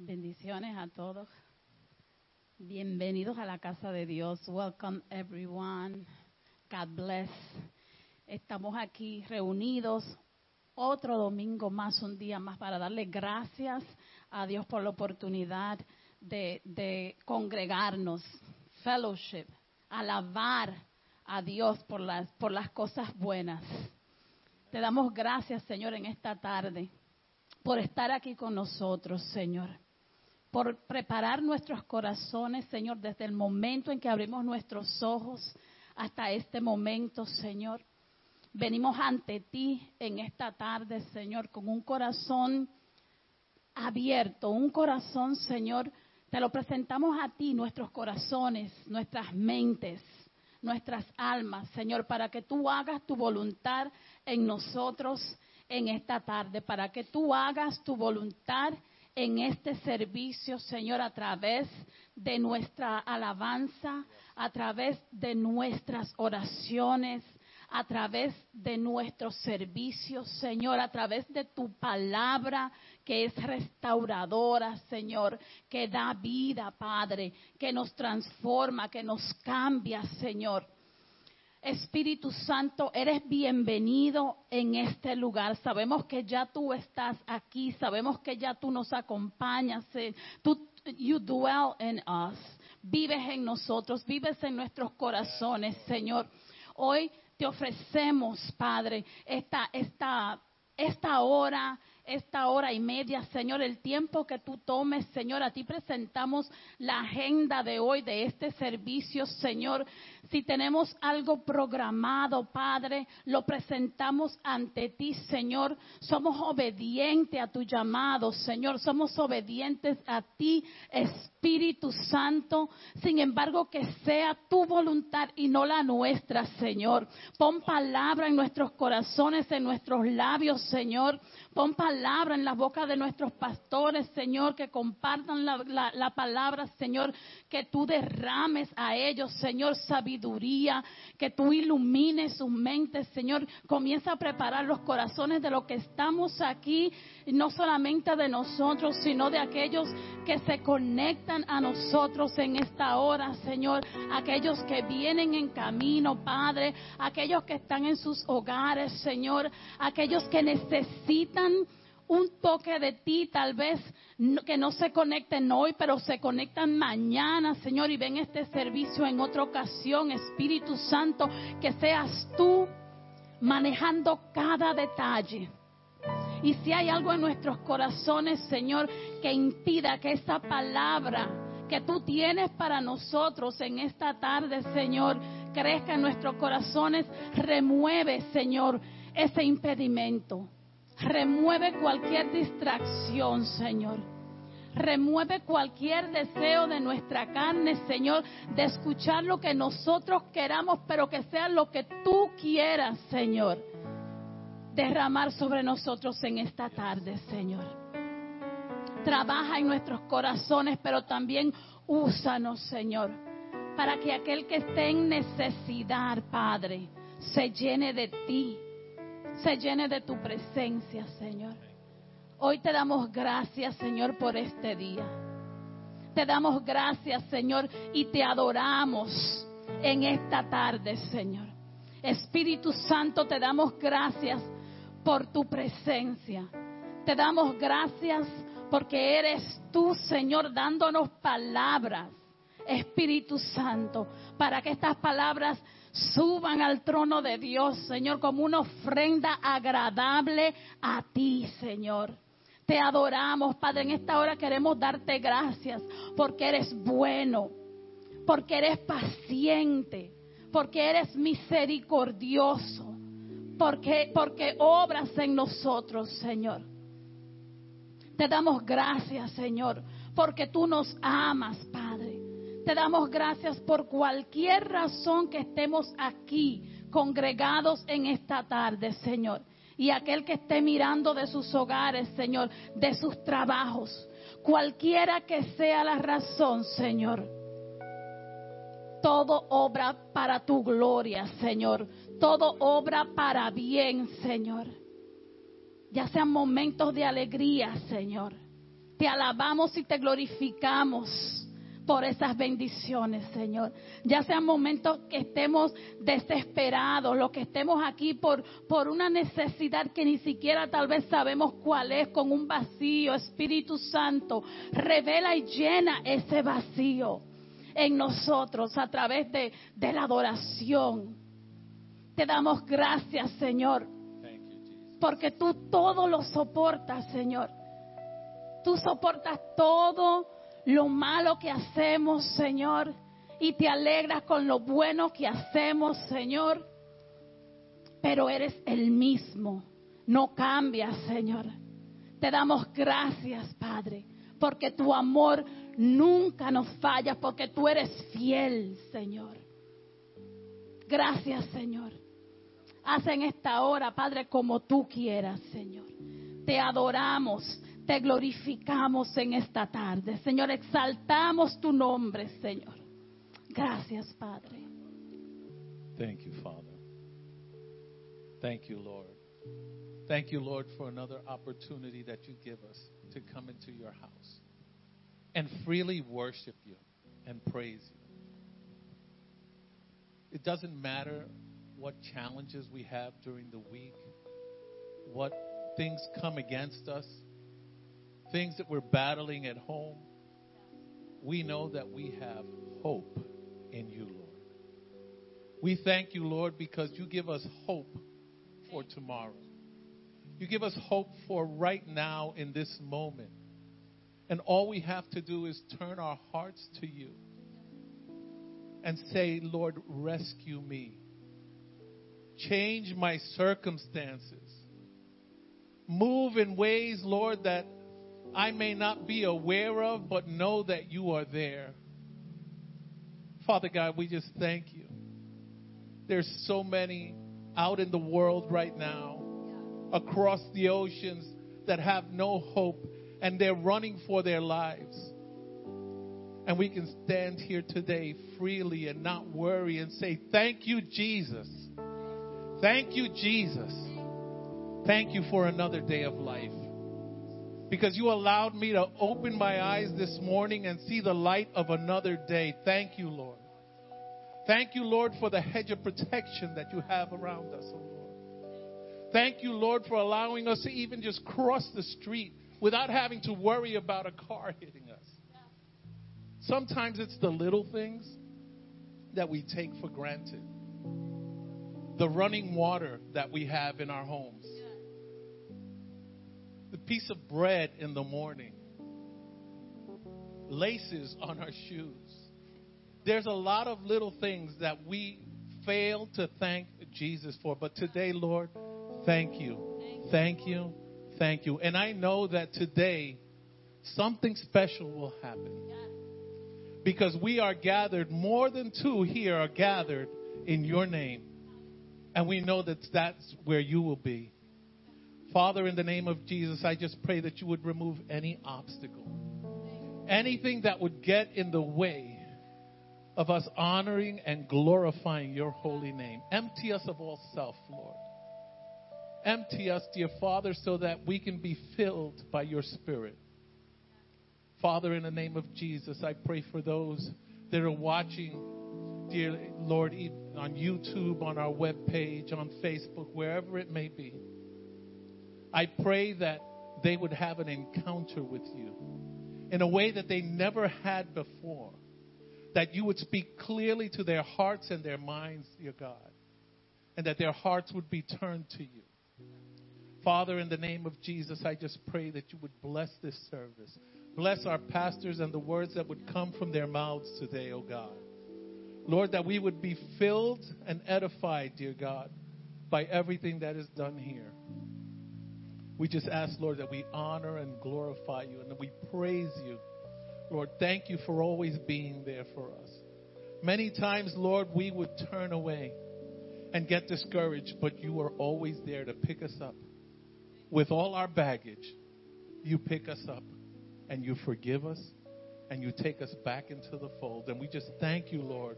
Bendiciones a todos. Bienvenidos a la casa de Dios. Welcome everyone. God bless. Estamos aquí reunidos otro domingo más, un día más, para darle gracias a Dios por la oportunidad de, congregarnos, fellowship, alabar a Dios por las, por las cosas buenas. Te damos gracias, Señor, en esta tarde, por estar aquí con nosotros, Señor por preparar nuestros corazones, Señor, desde el momento en que abrimos nuestros ojos hasta este momento, Señor. Venimos ante ti en esta tarde, Señor, con un corazón abierto, un corazón, Señor, te lo presentamos a ti, nuestros corazones, nuestras mentes, nuestras almas, Señor, para que tú hagas tu voluntad en nosotros en esta tarde, para que tú hagas tu voluntad en este servicio, Señor, a través de nuestra alabanza, a través de nuestras oraciones, a través de nuestros servicios, Señor, a través de tu palabra que es restauradora, Señor, que da vida, Padre, que nos transforma, que nos cambia, Señor. Espíritu Santo, eres bienvenido en este lugar. Sabemos que ya tú estás aquí, sabemos que ya tú nos acompañas. Tú, you dwell in us. Vives en nosotros, vives en nuestros corazones, Señor. Hoy te ofrecemos, Padre, esta, esta, esta hora, esta hora y media, Señor, el tiempo que tú tomes, Señor, a ti presentamos la agenda de hoy de este servicio, Señor. Si tenemos algo programado, Padre, lo presentamos ante ti, Señor. Somos obedientes a tu llamado, Señor. Somos obedientes a ti, Espíritu Santo. Sin embargo, que sea tu voluntad y no la nuestra, Señor. Pon palabra en nuestros corazones, en nuestros labios, Señor. Pon palabra en la boca de nuestros pastores, Señor, que compartan la, palabra, Señor, que tú derrames a ellos, Señor, sabiduría, que tú ilumines sus mentes, Señor. Comienza a preparar los corazones de los que estamos aquí, no solamente de nosotros, sino de aquellos que se conectan a nosotros en esta hora, Señor. Aquellos que vienen en camino, Padre. Aquellos que están en sus hogares, Señor. Aquellos que necesitan un toque de ti, tal vez que no se conecten hoy, pero se conectan mañana, Señor, y ven este servicio en otra ocasión, Espíritu Santo, que seas tú manejando cada detalle. Y si hay algo en nuestros corazones, Señor, que impida que esa palabra que tú tienes para nosotros en esta tarde, Señor, crezca en nuestros corazones, remueve, Señor, ese impedimento. Remueve cualquier distracción, Señor. Remueve cualquier deseo de nuestra carne, Señor, de escuchar lo que nosotros queramos, pero que sea lo que tú quieras, Señor, derramar sobre nosotros en esta tarde, Señor. Trabaja en nuestros corazones, pero también úsanos, Señor, para que aquel que esté en necesidad, Padre, se llene de ti se llene de tu presencia, Señor. Hoy te damos gracias, Señor, por este día. Te damos gracias, Señor, y te adoramos en esta tarde, Señor. Espíritu Santo, te damos gracias por tu presencia. Te damos gracias porque eres tú, Señor, dándonos palabras, Espíritu Santo, para que estas palabras suban al trono de Dios, Señor, como una ofrenda agradable a ti, Señor. Te adoramos, Padre. En esta hora queremos darte gracias porque eres bueno, porque eres paciente, porque eres misericordioso, porque, porque obras en nosotros, Señor. Te damos gracias, Señor, porque tú nos amas, Padre te damos gracias por cualquier razón que estemos aquí congregados en esta tarde, Señor. Y aquel que esté mirando de sus hogares, Señor, de sus trabajos, cualquiera que sea la razón, Señor. Todo obra para tu gloria, Señor. Todo obra para bien, Señor. Ya sean momentos de alegría, Señor Te alabamos y te glorificamos por esas bendiciones, Señor. Ya sean momentos que estemos desesperados, lo que estemos aquí por, por una necesidad que ni siquiera tal vez sabemos cuál es, con un vacío, Espíritu Santo, revela y llena ese vacío en nosotros a través de, de la adoración. Te damos gracias, Señor, porque tú todo lo soportas, Señor. Tú soportas todo lo malo que hacemos, Señor, y te alegras con lo bueno que hacemos, Señor. Pero eres el mismo, no cambias, Señor. Te damos gracias, Padre, porque tu amor nunca nos falla, porque tú eres fiel, Señor. Gracias, Señor. Haz en esta hora, Padre, como tú quieras, Señor. Te adoramos, te glorificamos en esta tarde. Señor, exaltamos tu nombre, Señor. Gracias, Padre. Thank you, Father. Thank you, Lord. Thank you, Lord, for another opportunity that you give us to come into your house and freely worship you and praise you. It doesn't matter what challenges we have during the week, what things come against us things that we're battling at home, we know that we have hope in you, Lord. We thank you, Lord, because you give us hope for tomorrow. You give us hope for right now in this moment. And all we have to do is turn our hearts to you and say, Lord, rescue me. Change my circumstances. Move in ways, Lord, that I may not be aware of, but know that you are there. Father God, we just thank you. There's so many out in the world right now, across the oceans, that have no hope and they're running for their lives. And we can stand here today freely and not worry and say, Thank you, Jesus. Thank you, Jesus. Thank you for another day of life because you allowed me to open my eyes this morning and see the light of another day. Thank you, Lord. Thank you, Lord, for the hedge of protection that you have around us, oh Lord. Thank you, Lord, for allowing us to even just cross the street without having to worry about a car hitting us. Sometimes it's the little things that we take for granted. The running water that we have in our homes the piece of bread in the morning, laces on our shoes. There's a lot of little things that we fail to thank Jesus for. But today, Lord, thank you. Thank you. Thank you. And I know that today something special will happen. Because we are gathered, more than two here are gathered in your name. And we know that that's where you will be. Father, in the name of Jesus, I just pray that you would remove any obstacle, anything that would get in the way of us honoring and glorifying your holy name. Empty us of all self, Lord. Empty us, dear Father, so that we can be filled by your Spirit. Father, in the name of Jesus, I pray for those that are watching, dear Lord, on YouTube, on our web page, on Facebook, wherever it may be. I pray that they would have an encounter with you in a way that they never had before. That you would speak clearly to their hearts and their minds, dear God, and that their hearts would be turned to you. Father, in the name of Jesus, I just pray that you would bless this service. Bless our pastors and the words that would come from their mouths today, O oh God. Lord, that we would be filled and edified, dear God, by everything that is done here. We just ask, Lord, that we honor and glorify you and that we praise you. Lord, thank you for always being there for us. Many times, Lord, we would turn away and get discouraged, but you are always there to pick us up. With all our baggage, you pick us up and you forgive us and you take us back into the fold. And we just thank you, Lord,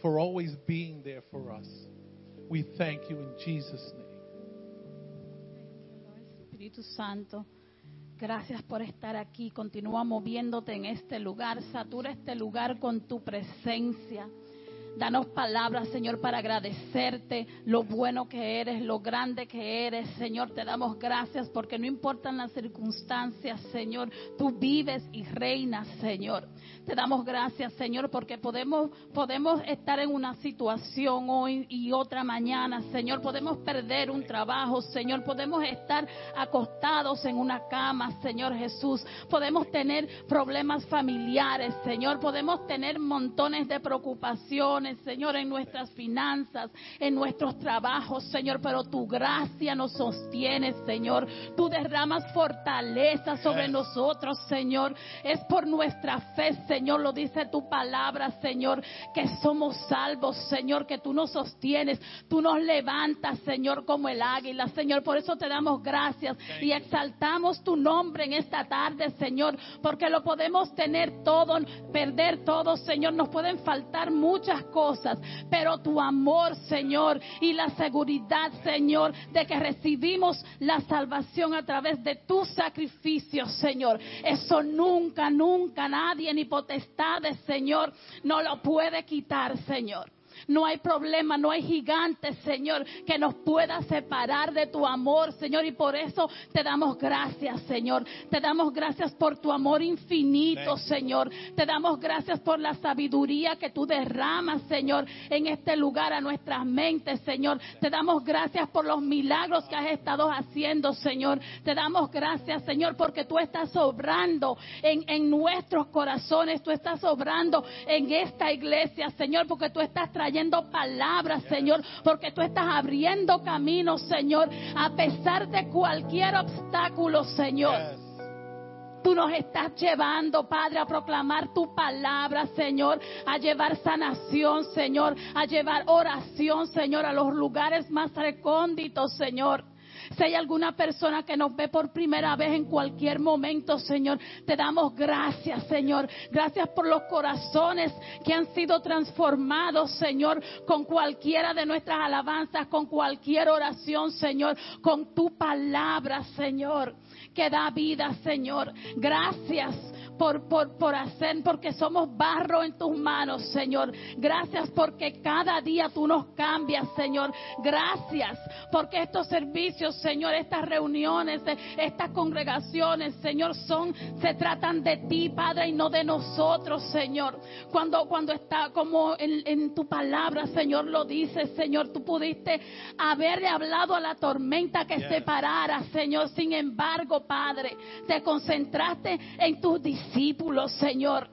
for always being there for us. We thank you in Jesus' name. Espíritu Santo. Gracias por estar aquí. Continúa moviéndote en este lugar. Satura este lugar con tu presencia. Danos palabras, Señor, para agradecerte lo bueno que eres, lo grande que eres. Señor, te damos gracias porque no importan las circunstancias, Señor. Tú vives y reinas, Señor. Te damos gracias, Señor, porque podemos, podemos estar en una situación hoy y otra mañana, Señor. Podemos perder un trabajo, Señor. Podemos estar acostados en una cama, Señor Jesús. Podemos tener problemas familiares, Señor. Podemos tener montones de preocupaciones, Señor, en nuestras finanzas, en nuestros trabajos, Señor. Pero tu gracia nos sostiene, Señor. Tú derramas fortaleza sobre nosotros, Señor. Es por nuestra fe, Señor, lo dice tu palabra, Señor, que somos salvos, Señor, que tú nos sostienes, tú nos levantas, Señor, como el águila, Señor. Por eso te damos gracias y exaltamos tu nombre en esta tarde, Señor, porque lo podemos tener todo, perder todo, Señor. Nos pueden faltar muchas cosas, pero tu amor, Señor, y la seguridad, Señor, de que recibimos la salvación a través de tu sacrificio, Señor. Eso nunca, nunca nadie ni potestades, Señor, no lo puede quitar, Señor. No hay problema, no hay gigante, Señor, que nos pueda separar de tu amor, Señor. Y por eso te damos gracias, Señor. Te damos gracias por tu amor infinito, Señor. Te damos gracias por la sabiduría que tú derramas, Señor, en este lugar a nuestras mentes, Señor. Te damos gracias por los milagros que has estado haciendo, Señor. Te damos gracias, Señor, porque tú estás sobrando en, en nuestros corazones. Tú estás sobrando en esta iglesia, Señor, porque tú estás trayendo palabras, Señor, porque tú estás abriendo caminos, Señor, a pesar de cualquier obstáculo, Señor. Tú nos estás llevando, Padre, a proclamar tu palabra, Señor, a llevar sanación, Señor, a llevar oración, Señor, a los lugares más recónditos, Señor. Si hay alguna persona que nos ve por primera vez en cualquier momento, Señor, te damos gracias, Señor. Gracias por los corazones que han sido transformados, Señor, con cualquiera de nuestras alabanzas, con cualquier oración, Señor, con tu palabra, Señor, que da vida, Señor. Gracias por, por, por hacer, porque somos barro en tus manos, Señor. Gracias porque cada día tú nos cambias, Señor. Gracias porque estos servicios, Señor, estas reuniones, estas congregaciones, Señor, son, se tratan de ti, Padre, y no de nosotros, Señor. Cuando, cuando está como en, en tu palabra, Señor, lo dice, Señor, tú pudiste haberle hablado a la tormenta que se parara, Señor. Sin embargo, Padre, te concentraste en tus discípulos, Señor.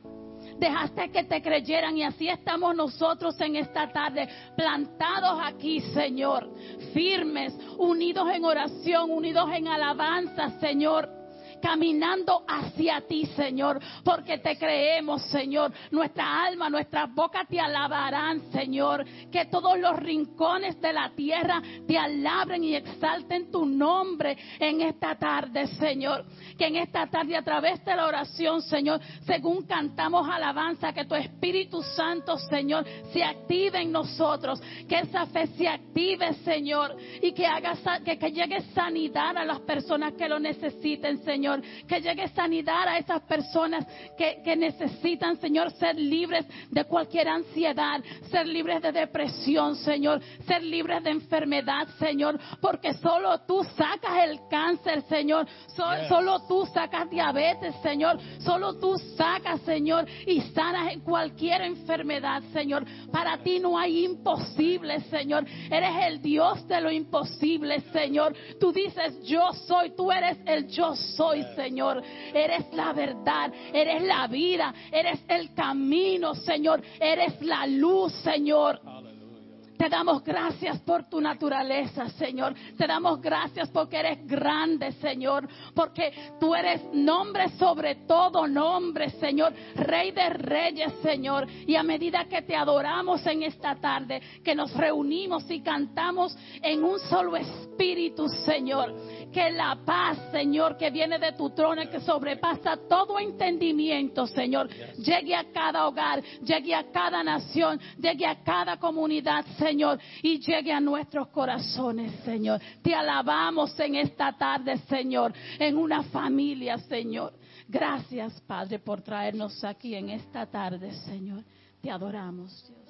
Dejaste que te creyeran y así estamos nosotros en esta tarde, plantados aquí, Señor, firmes, unidos en oración, unidos en alabanza, Señor caminando hacia ti, Señor, porque te creemos, Señor. Nuestra alma, nuestras bocas te alabarán, Señor. Que todos los rincones de la tierra te alaben y exalten tu nombre en esta tarde, Señor. Que en esta tarde, a través de la oración, Señor, según cantamos alabanza, que tu Espíritu Santo, Señor, se active en nosotros. Que esa fe se active, Señor, y que haga que, llegue sanidad a las personas que lo necesiten, Señor. Que llegue sanidad a esas personas que, que necesitan, Señor, ser libres de cualquier ansiedad, ser libres de depresión, Señor, ser libres de enfermedad, Señor, porque solo tú sacas el cáncer, Señor, solo tú sacas diabetes, Señor, solo tú sacas, Señor, y sanas en cualquier enfermedad, Señor. Para ti no hay imposible, Señor. Eres el Dios de lo imposible, Señor. Tú dices, yo soy, tú eres el yo soy, Señor. Eres la verdad, eres la vida, eres el camino, Señor. Eres la luz, Señor. Te damos gracias por tu naturaleza, Señor. Te damos gracias porque eres grande, Señor. Porque tú eres nombre sobre todo nombre, Señor. Rey de reyes, Señor. Y a medida que te adoramos en esta tarde, que nos reunimos y cantamos en un solo espíritu, Señor que la paz, Señor, que viene de tu trono que sobrepasa todo entendimiento, Señor, llegue a cada hogar, llegue a cada nación, llegue a cada comunidad, Señor, y llegue a nuestros corazones, Señor. Te alabamos en esta tarde, Señor, en una familia, Señor. Gracias, Padre, por traernos aquí en esta tarde, Señor. Te adoramos, Dios.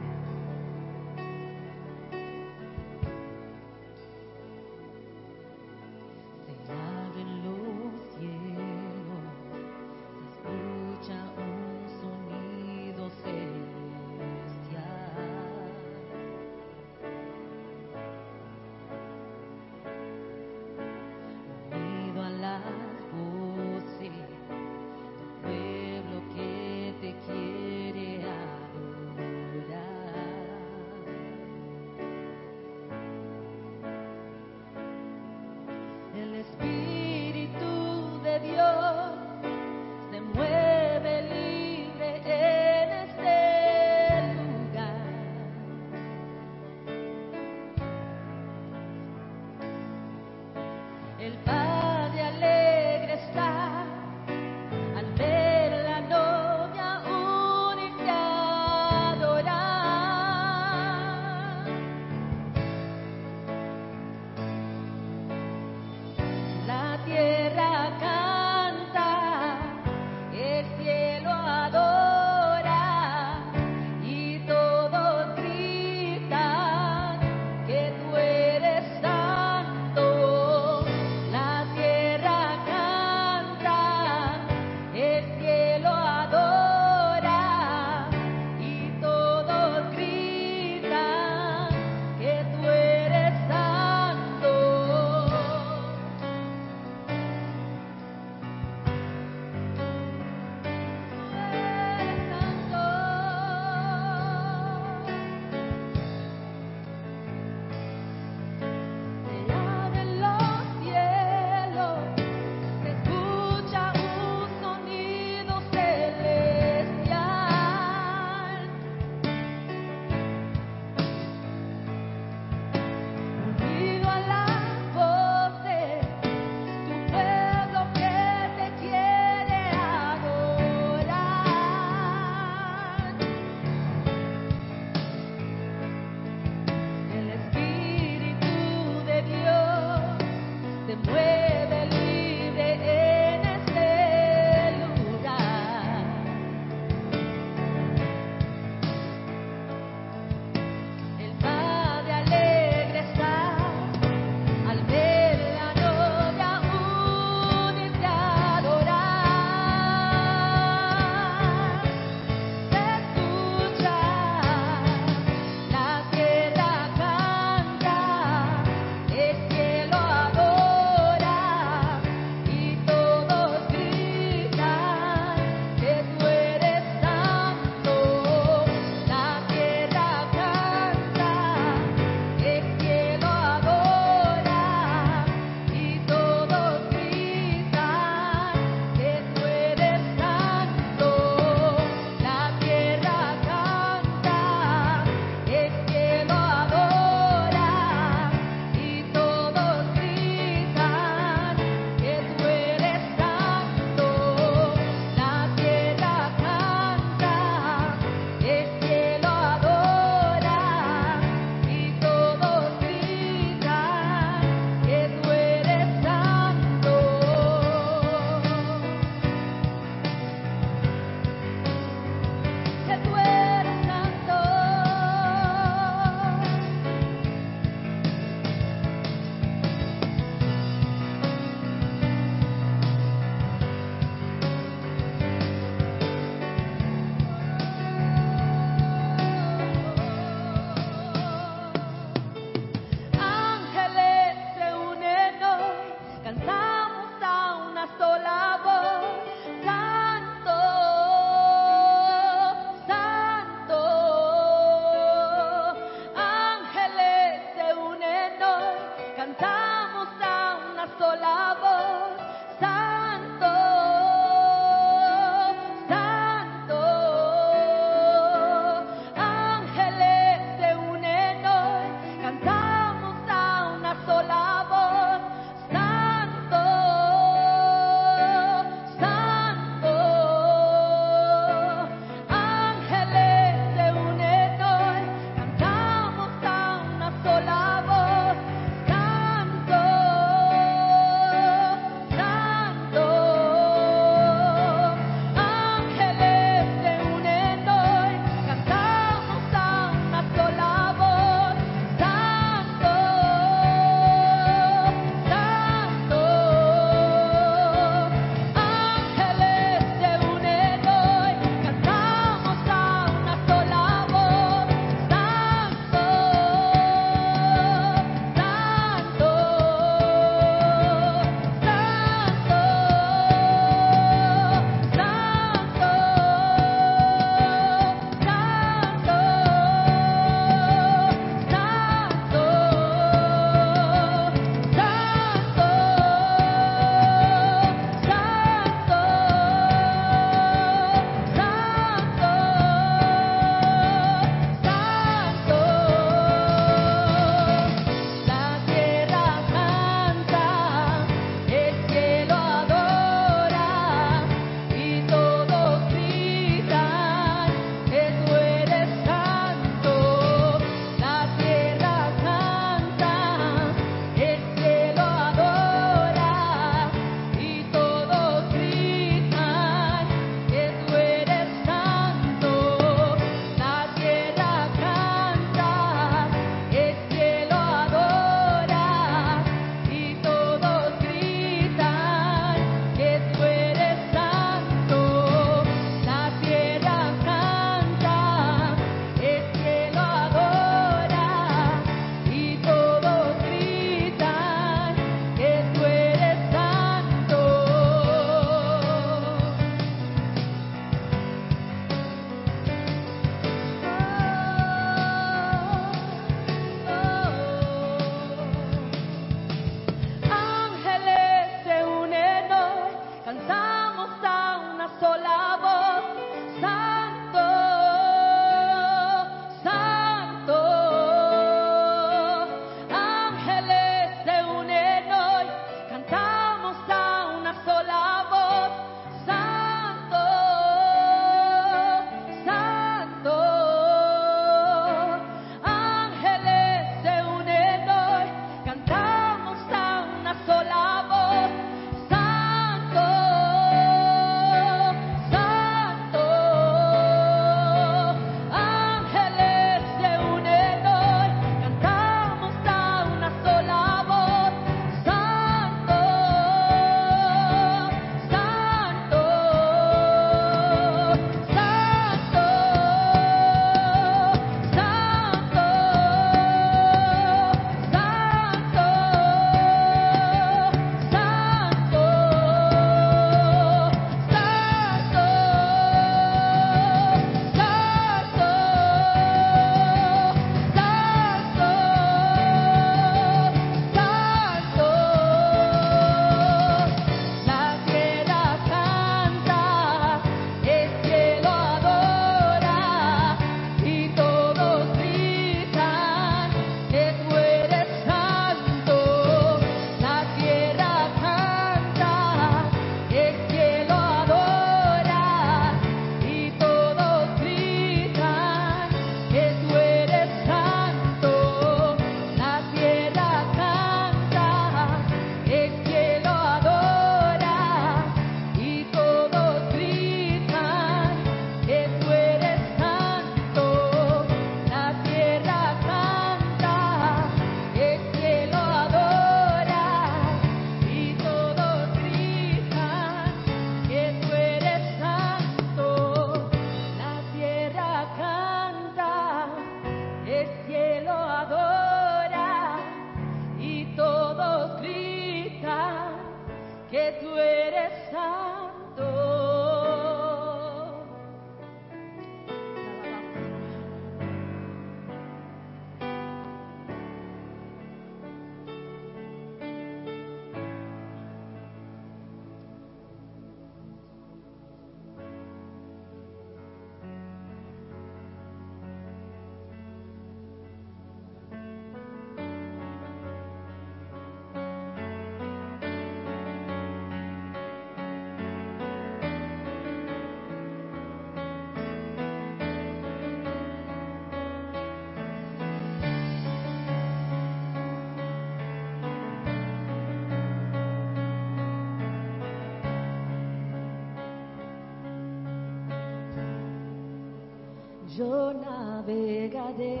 navegaré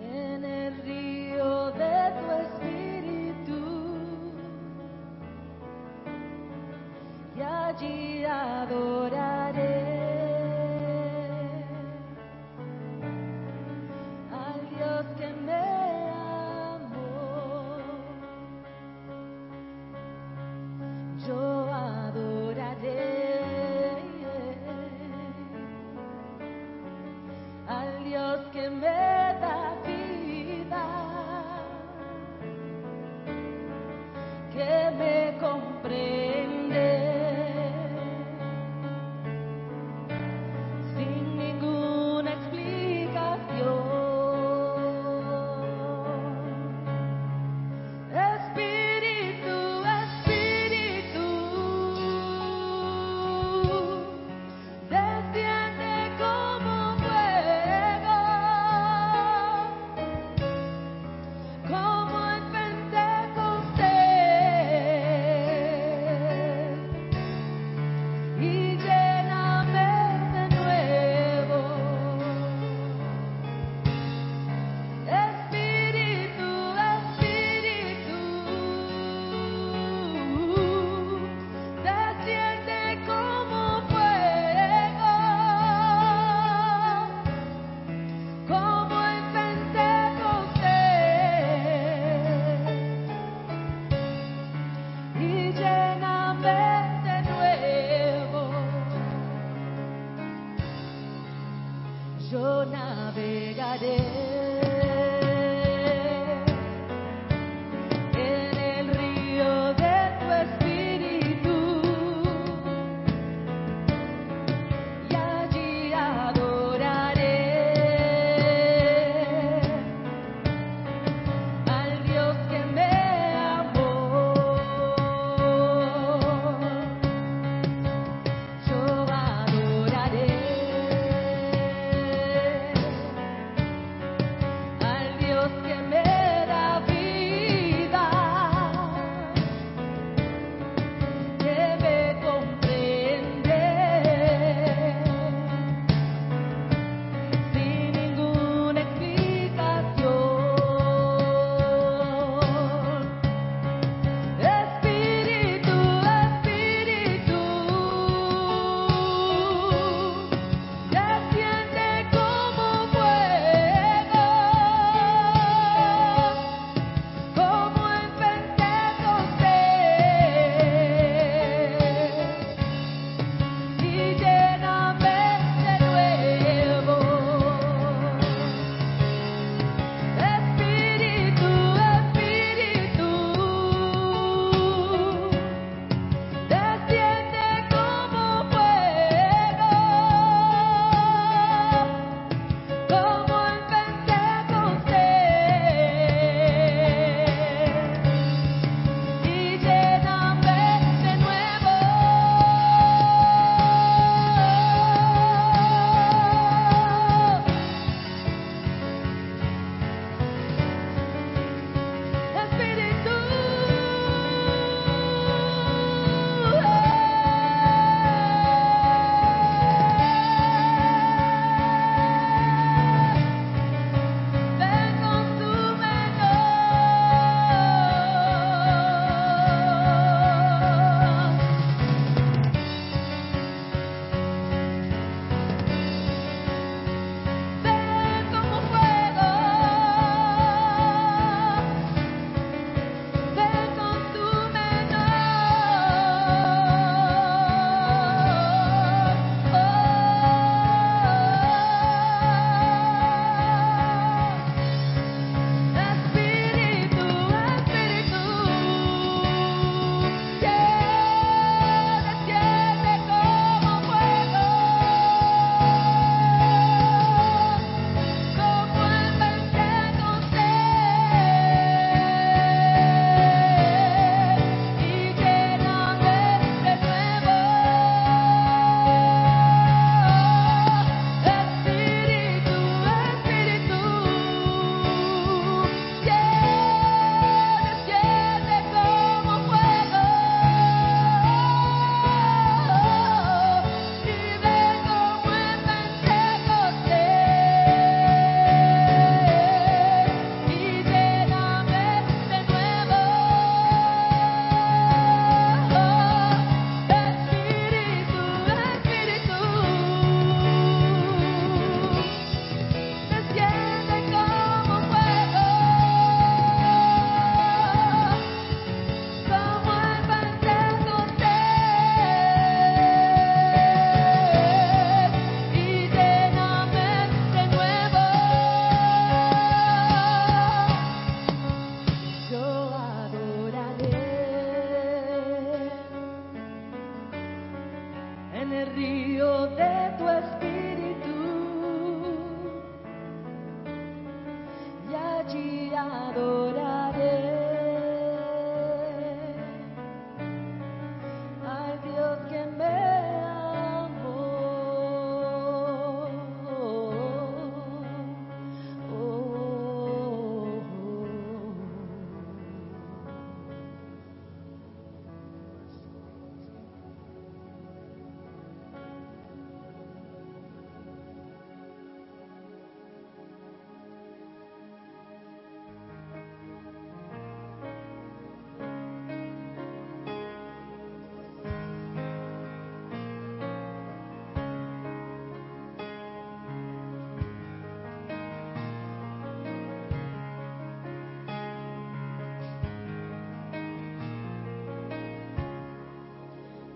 en el río de tu espíritu y allí adoraré.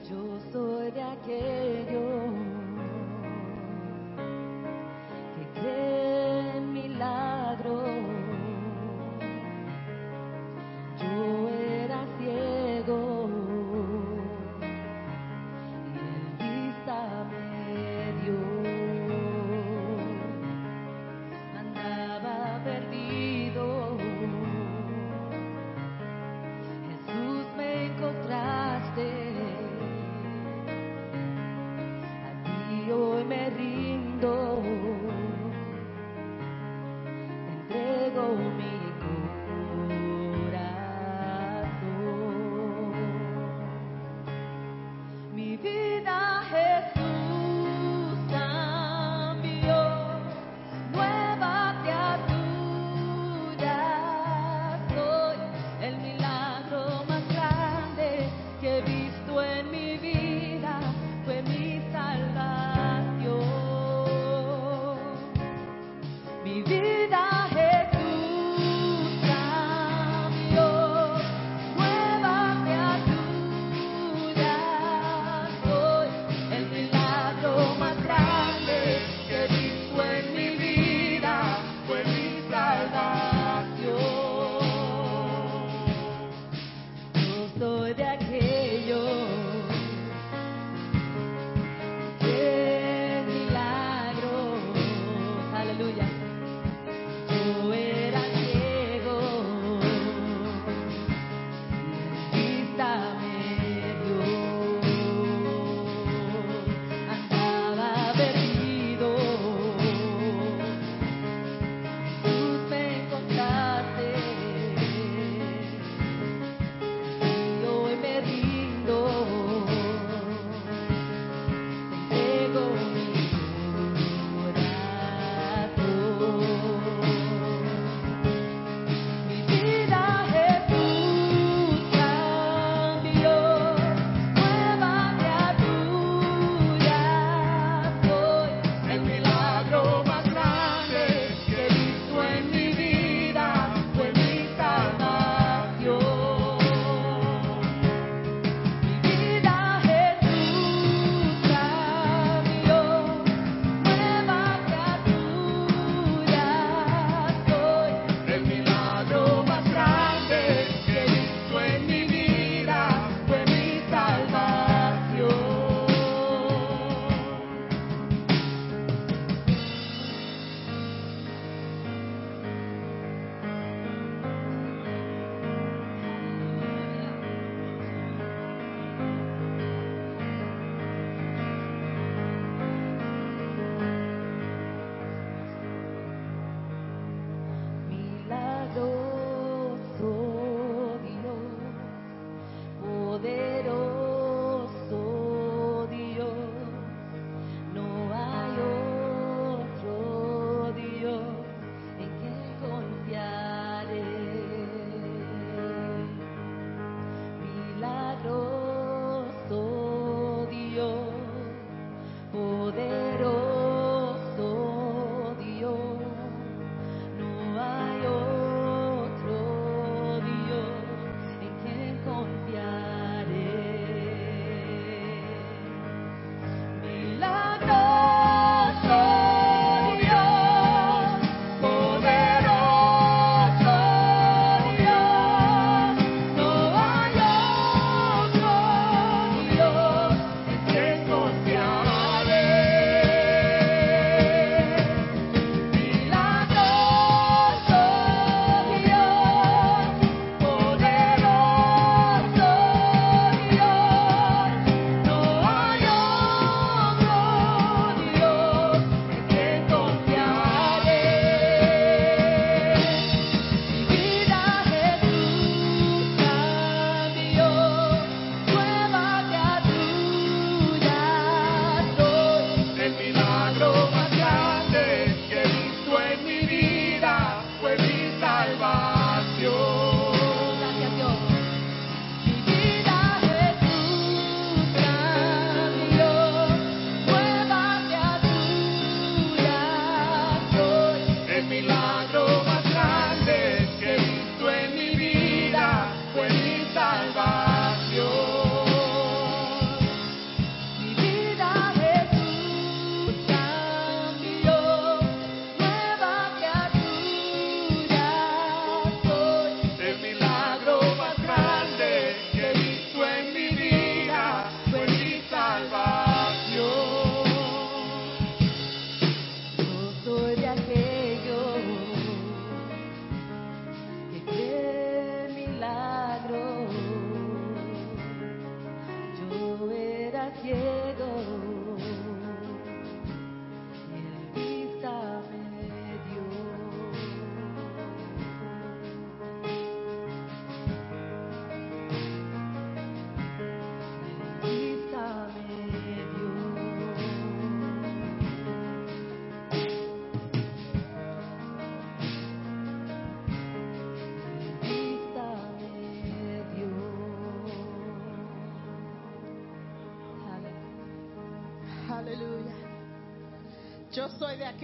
Yo soy de aquellos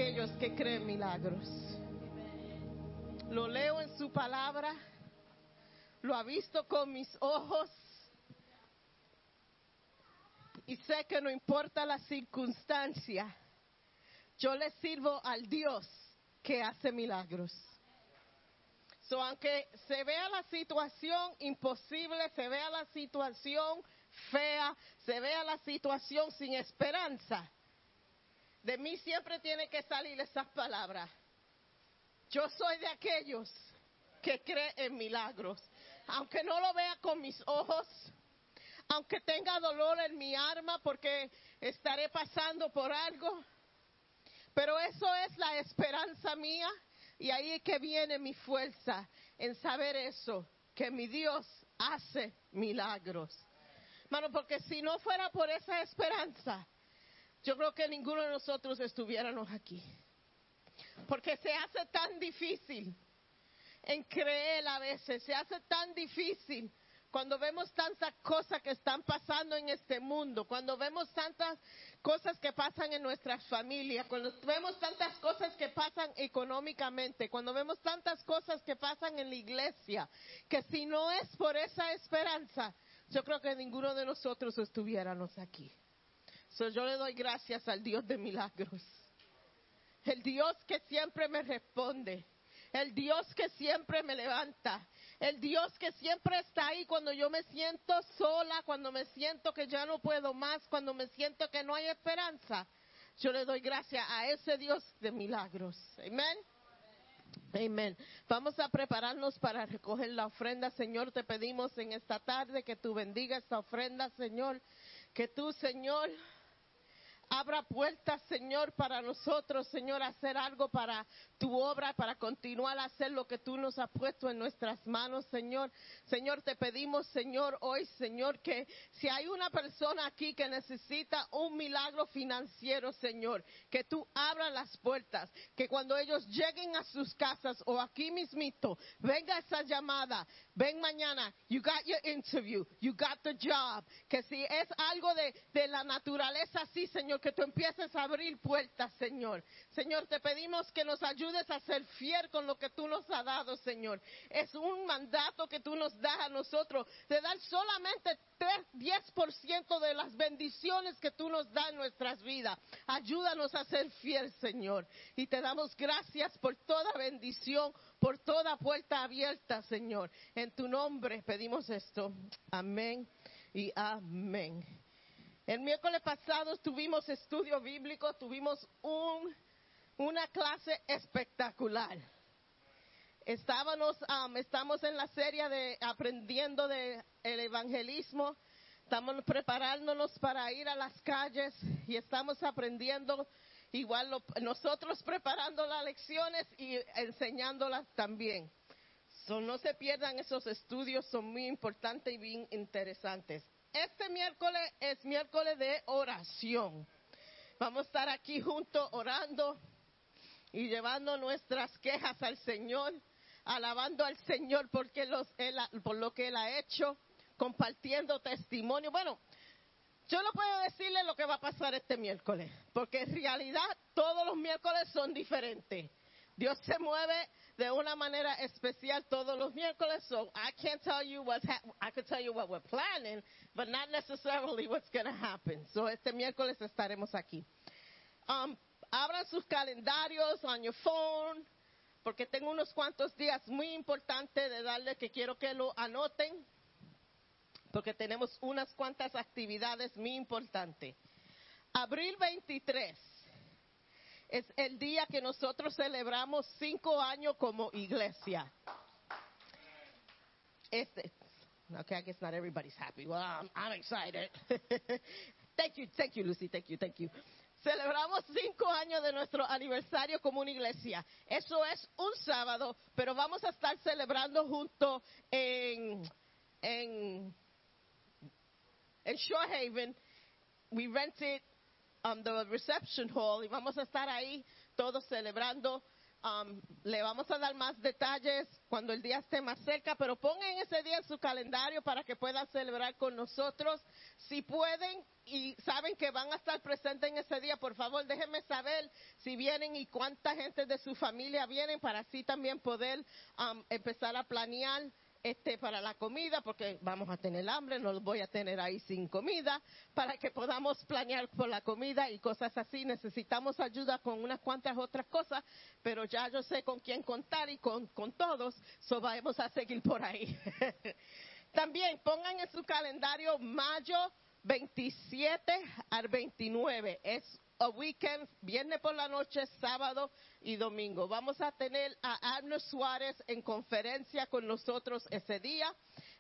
aquellos que creen milagros. Lo leo en su palabra, lo ha visto con mis ojos y sé que no importa la circunstancia, yo le sirvo al Dios que hace milagros. So, aunque se vea la situación imposible, se vea la situación fea, se vea la situación sin esperanza, de mí siempre tiene que salir esas palabras. Yo soy de aquellos que creen en milagros. Aunque no lo vea con mis ojos, aunque tenga dolor en mi alma porque estaré pasando por algo, pero eso es la esperanza mía y ahí es que viene mi fuerza en saber eso, que mi Dios hace milagros. Hermano, porque si no fuera por esa esperanza, yo creo que ninguno de nosotros estuviéramos aquí. Porque se hace tan difícil en creer a veces, se hace tan difícil cuando vemos tantas cosas que están pasando en este mundo, cuando vemos tantas cosas que pasan en nuestras familias, cuando vemos tantas cosas que pasan económicamente, cuando vemos tantas cosas que pasan en la iglesia, que si no es por esa esperanza, yo creo que ninguno de nosotros estuviéramos aquí. So, yo le doy gracias al Dios de milagros. El Dios que siempre me responde. El Dios que siempre me levanta. El Dios que siempre está ahí cuando yo me siento sola, cuando me siento que ya no puedo más, cuando me siento que no hay esperanza. Yo le doy gracias a ese Dios de milagros. Amén. Amén. Vamos a prepararnos para recoger la ofrenda. Señor, te pedimos en esta tarde que tú bendiga esta ofrenda, Señor. Que tú, Señor, abra puertas, Señor, para nosotros, Señor, hacer algo para tu obra, para continuar a hacer lo que tú nos has puesto en nuestras manos, Señor. Señor, te pedimos, Señor, hoy, Señor, que si hay una persona aquí que necesita un milagro financiero, Señor, que tú abras las puertas, que cuando ellos lleguen a sus casas o aquí mismito, venga esa llamada, ven mañana, you got your interview, you got the job, que si es algo de, de la naturaleza, sí, Señor, que tú empieces a abrir puertas, Señor. Señor, te pedimos que nos ayudes a ser fiel con lo que tú nos has dado, Señor. Es un mandato que tú nos das a nosotros de dar solamente 3, 10% de las bendiciones que tú nos das en nuestras vidas. Ayúdanos a ser fiel, Señor. Y te damos gracias por toda bendición, por toda puerta abierta, Señor. En tu nombre pedimos esto. Amén y amén. El miércoles pasado tuvimos estudio bíblico, tuvimos un, una clase espectacular. Estábamos, um, estamos en la serie de aprendiendo del evangelismo, estamos preparándonos para ir a las calles y estamos aprendiendo igual lo- nosotros preparando las lecciones y enseñándolas también. So, no se pierdan esos estudios, son muy importantes y bien interesantes. Este miércoles es miércoles de oración. Vamos a estar aquí juntos orando y llevando nuestras quejas al Señor, alabando al Señor porque los, por lo que Él ha hecho, compartiendo testimonio. Bueno, yo no puedo decirle lo que va a pasar este miércoles, porque en realidad todos los miércoles son diferentes. Dios se mueve de una manera especial todos los miércoles, so I can't tell you what's hap- I could tell you what we're planning, but not necessarily what's going to happen. So este miércoles estaremos aquí. Um, abran sus calendarios on your phone, porque tengo unos cuantos días muy importantes de darle que quiero que lo anoten, porque tenemos unas cuantas actividades muy importantes. Abril 23 es el día que nosotros celebramos cinco años como iglesia. Este, okay, I guess not everybody's happy. Well, I'm, I'm excited. thank you, thank you, Lucy, thank you, thank you. Celebramos cinco años de nuestro aniversario como una iglesia. Eso es un sábado, pero vamos a estar celebrando junto en, en, en Shore Haven. We rented um, the reception hall y vamos a estar ahí todos celebrando Um, le vamos a dar más detalles cuando el día esté más cerca, pero pongan ese día en su calendario para que puedan celebrar con nosotros. Si pueden y saben que van a estar presentes en ese día, por favor déjenme saber si vienen y cuánta gente de su familia vienen para así también poder um, empezar a planear este para la comida porque vamos a tener hambre, no los voy a tener ahí sin comida, para que podamos planear por la comida y cosas así. Necesitamos ayuda con unas cuantas otras cosas, pero ya yo sé con quién contar y con, con todos, so vamos a seguir por ahí. También pongan en su calendario mayo 27 al 29. Es a weekend, viernes por la noche, sábado y domingo. Vamos a tener a Abner Suárez en conferencia con nosotros ese día.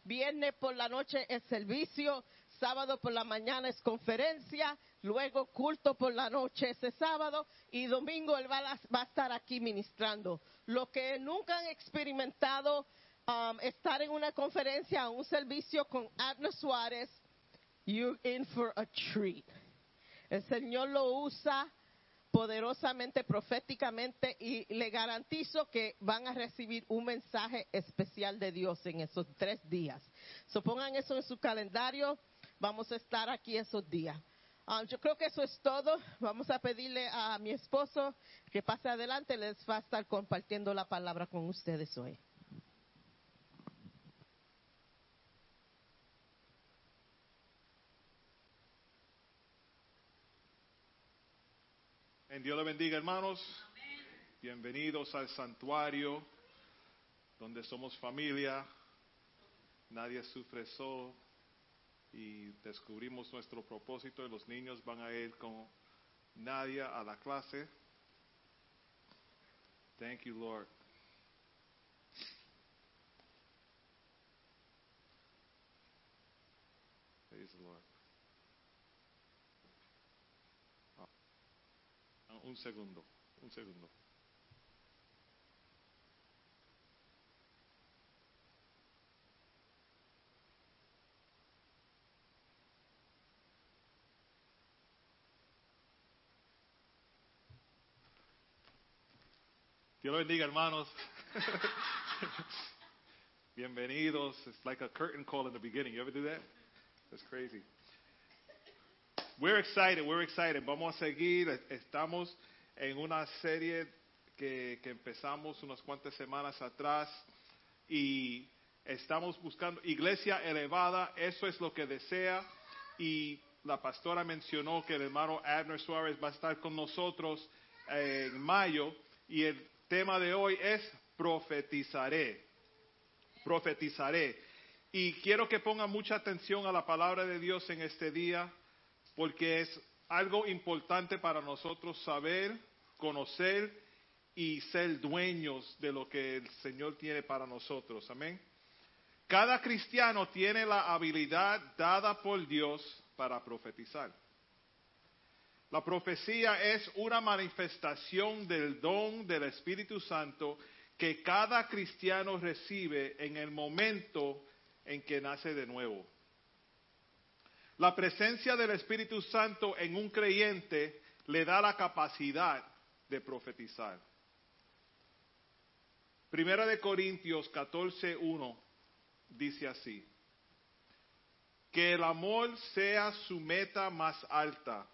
Viernes por la noche es servicio, sábado por la mañana es conferencia, luego culto por la noche ese sábado y domingo él va a, va a estar aquí ministrando. Lo que nunca han experimentado um, estar en una conferencia o un servicio con Abner Suárez, you're in for a treat. El Señor lo usa poderosamente, proféticamente, y le garantizo que van a recibir un mensaje especial de Dios en esos tres días. So pongan eso en su calendario, vamos a estar aquí esos días. Um, yo creo que eso es todo. Vamos a pedirle a mi esposo que pase adelante, les va a estar compartiendo la palabra con ustedes hoy. En Dios le bendiga, hermanos. Bienvenidos al santuario, donde somos familia, nadie sufre solo y descubrimos nuestro propósito y los niños van a ir con Nadia a la clase. Thank you, Lord. Praise the Lord. Un segundo, un segundo. Dios bendiga, hermanos. Bienvenidos. It's like a curtain call in the beginning. You ever do that? That's crazy. We're excited, we're excited. Vamos a seguir. Estamos en una serie que, que empezamos unas cuantas semanas atrás y estamos buscando iglesia elevada. Eso es lo que desea. Y la pastora mencionó que el hermano Abner Suárez va a estar con nosotros eh, en mayo y el tema de hoy es profetizaré. Profetizaré. Y quiero que pongan mucha atención a la palabra de Dios en este día porque es algo importante para nosotros saber, conocer y ser dueños de lo que el Señor tiene para nosotros. Amén. Cada cristiano tiene la habilidad dada por Dios para profetizar. La profecía es una manifestación del don del Espíritu Santo que cada cristiano recibe en el momento en que nace de nuevo. La presencia del Espíritu Santo en un creyente le da la capacidad de profetizar. Primera de Corintios 14:1 dice así: Que el amor sea su meta más alta,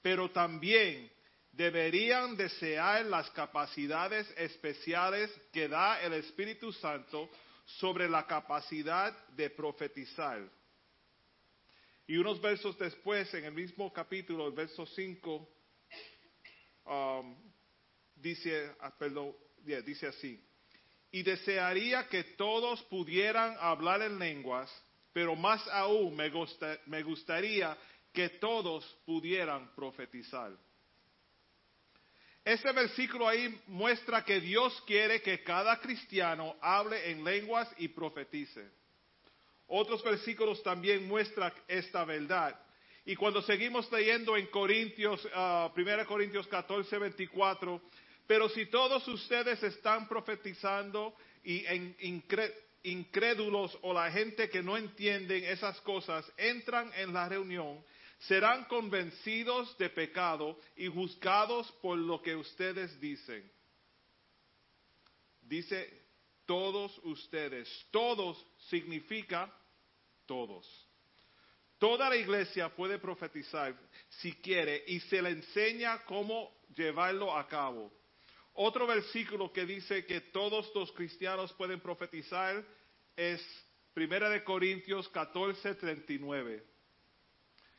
pero también deberían desear las capacidades especiales que da el Espíritu Santo sobre la capacidad de profetizar. Y unos versos después, en el mismo capítulo, el verso 5, um, dice, ah, perdón, dice así, y desearía que todos pudieran hablar en lenguas, pero más aún me, gusta- me gustaría que todos pudieran profetizar. Este versículo ahí muestra que Dios quiere que cada cristiano hable en lenguas y profetice. Otros versículos también muestran esta verdad. Y cuando seguimos leyendo en Corintios, ah, 1 Corintios 14, 24, pero si todos ustedes están profetizando y en incrédulos o la gente que no entienden esas cosas entran en la reunión, serán convencidos de pecado y juzgados por lo que ustedes dicen. dice todos ustedes. Todos significa todos. Toda la iglesia puede profetizar si quiere y se le enseña cómo llevarlo a cabo. Otro versículo que dice que todos los cristianos pueden profetizar es Primera de Corintios 14, 39,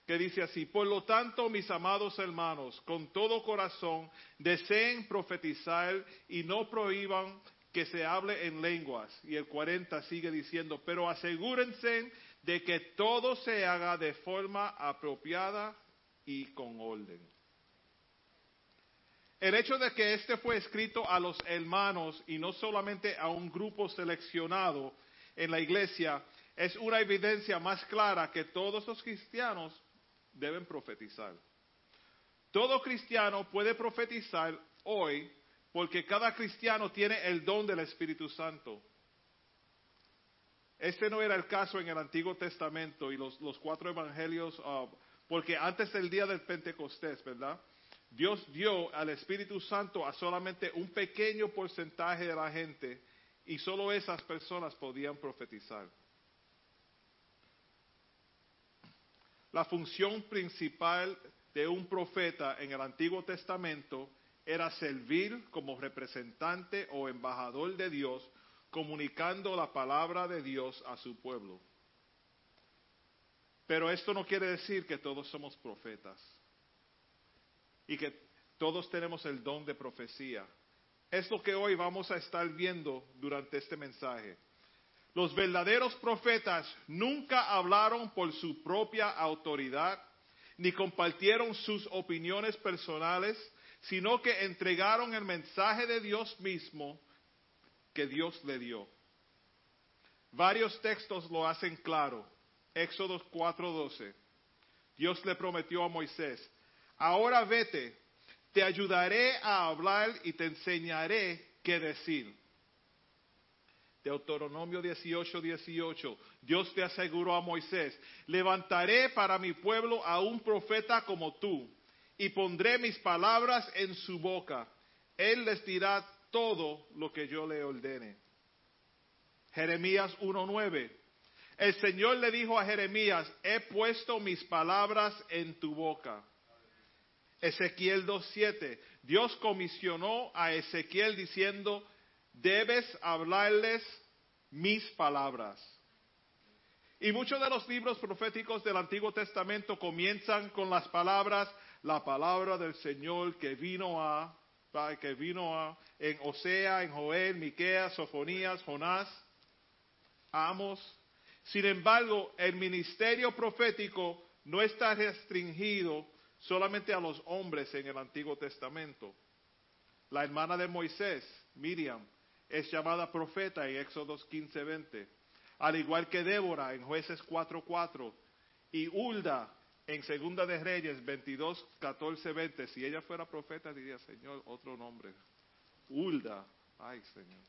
que dice así, por lo tanto, mis amados hermanos, con todo corazón, deseen profetizar y no prohíban que se hable en lenguas. Y el 40 sigue diciendo, pero asegúrense de que todo se haga de forma apropiada y con orden. El hecho de que este fue escrito a los hermanos y no solamente a un grupo seleccionado en la iglesia es una evidencia más clara que todos los cristianos deben profetizar. Todo cristiano puede profetizar hoy porque cada cristiano tiene el don del Espíritu Santo. Este no era el caso en el Antiguo Testamento y los, cuatro evangelios, uh, porque antes del día del Pentecostés, ¿verdad? Dios dio al Espíritu Santo a solamente un pequeño porcentaje de la gente y solo esas personas podían profetizar. La función principal de un profeta en el Antiguo Testamento era servir como representante o embajador de Dios comunicando la palabra de Dios a su pueblo. Pero esto no quiere decir que todos somos profetas y que todos tenemos el don de profecía. Es lo que hoy vamos a estar viendo durante este mensaje. Los verdaderos profetas nunca hablaron por su propia autoridad, ni compartieron sus opiniones personales, sino que entregaron el mensaje de Dios mismo que Dios le dio. Varios textos lo hacen claro. Éxodo 4:12. Dios le prometió a Moisés, ahora vete, te ayudaré a hablar y te enseñaré qué decir. Deuteronomio 18, 18. Dios te aseguró a Moisés, levantaré para mi pueblo a un profeta como tú y pondré mis palabras en su boca. Él les dirá todo lo que yo le ordene. Jeremías 1.9. El Señor le dijo a Jeremías, he puesto mis palabras en tu boca. Ezequiel 2.7. Dios comisionó a Ezequiel diciendo, debes hablarles mis palabras. Y muchos de los libros proféticos del Antiguo Testamento comienzan con las palabras, la palabra del Señor que vino a, que vino en Osea, en Joel, Miqueas, Sofonías, Jonás, Amos. Sin embargo, el ministerio profético no está restringido solamente a los hombres en el Antiguo Testamento. La hermana de Moisés, Miriam, es llamada profeta en Éxodos 15:20, al igual que Débora en Jueces 4:4 y Hulda en Segunda de Reyes 22, 14, 20. Si ella fuera profeta, diría, Señor, otro nombre. Hulda. Ay, Señor.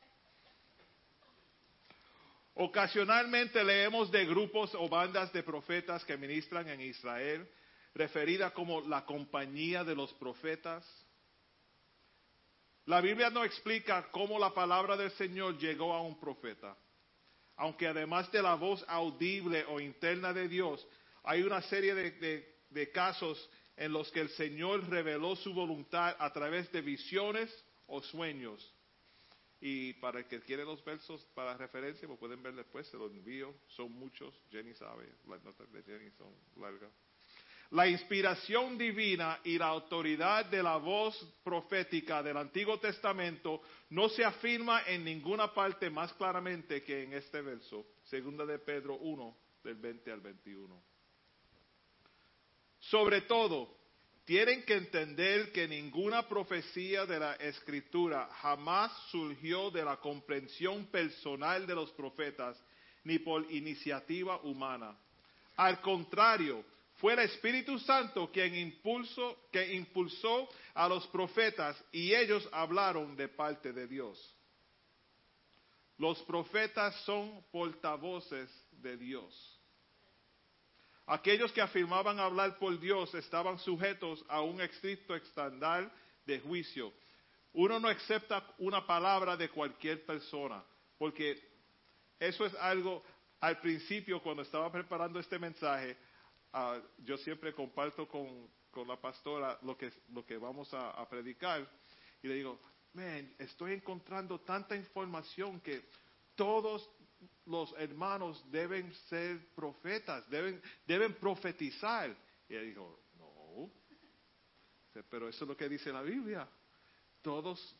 Ocasionalmente leemos de grupos o bandas de profetas que ministran en Israel, referida como la compañía de los profetas. La Biblia no explica cómo la palabra del Señor llegó a un profeta, aunque además de la voz audible o interna de Dios, hay una serie de, casos en los que el Señor reveló su voluntad a través de visiones o sueños. Y para el que quiere los versos para referencia, lo pueden ver después, se los envío. Son muchos, Jenny sabe, las notas de Jenny son largas. La inspiración divina y la autoridad de la voz profética del Antiguo Testamento no se afirma en ninguna parte más claramente que en este verso, segunda de Pedro 1, del 20 al 21. Sobre todo, tienen que entender que ninguna profecía de la Escritura jamás surgió de la comprensión personal de los profetas ni por iniciativa humana. Al contrario, fue el Espíritu Santo quien impulsó, que impulsó a los profetas y ellos hablaron de parte de Dios. Los profetas son portavoces de Dios. Aquellos que afirmaban hablar por Dios estaban sujetos a un estricto estándar de juicio. uno no acepta una palabra de cualquier persona, porque eso es algo, al principio cuando estaba preparando este mensaje, ah, yo siempre comparto con, con la pastora lo que, lo que vamos a, a predicar y le digo, man, estoy encontrando tanta información que todos los hermanos deben ser profetas, deben, deben profetizar. Y ella dijo, no, pero eso es lo que dice la Biblia. Todos,